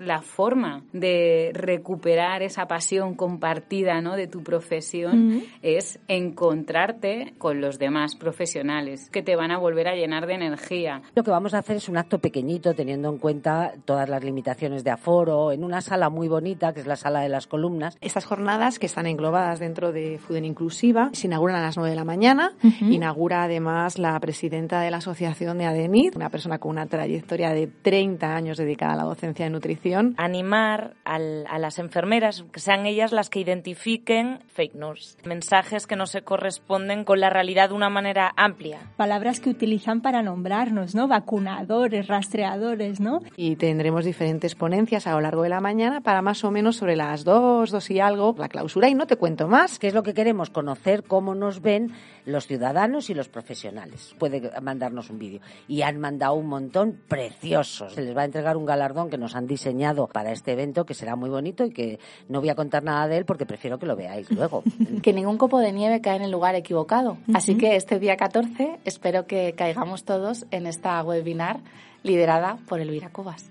la forma de recuperar esa pasión compartida ¿no? de tu profesión es encontrarte con los demás profesionales que te van a volver a llenar de energía. Lo que vamos a hacer es un acto pequeñito teniendo en cuenta todas las limitaciones de aforo en una sala muy bonita que es la sala de las columnas. Estas jornadas que están englobadas dentro de Fuden Inclusiva se inauguran a las 9 de la mañana. Inaugura además la presidenta de la Asociación de ADENID, una persona con una trayectoria de 30 años dedicada a la docencia de nutrición Animar al, a las enfermeras, que sean ellas las que identifiquen fake news, mensajes que no se corresponden con la realidad de una manera amplia. Palabras que utilizan para nombrarnos, ¿no? Vacunadores, rastreadores, ¿no? Y tendremos diferentes ponencias a lo largo de la mañana para más o menos sobre las dos, dos y algo, la clausura y no te cuento más. ¿Qué es lo que queremos? Conocer cómo nos ven los ciudadanos y los profesionales. Puede mandarnos un vídeo. Y han mandado un montón preciosos. Se les va a entregar un galardón que nos han diseñado para este evento que será muy bonito y que no voy a contar nada de él porque prefiero que lo veáis luego. que ningún copo de nieve cae en el lugar equivocado. Así que este día 14 espero que caigamos todos en esta webinar liderada por Elvira Cobas.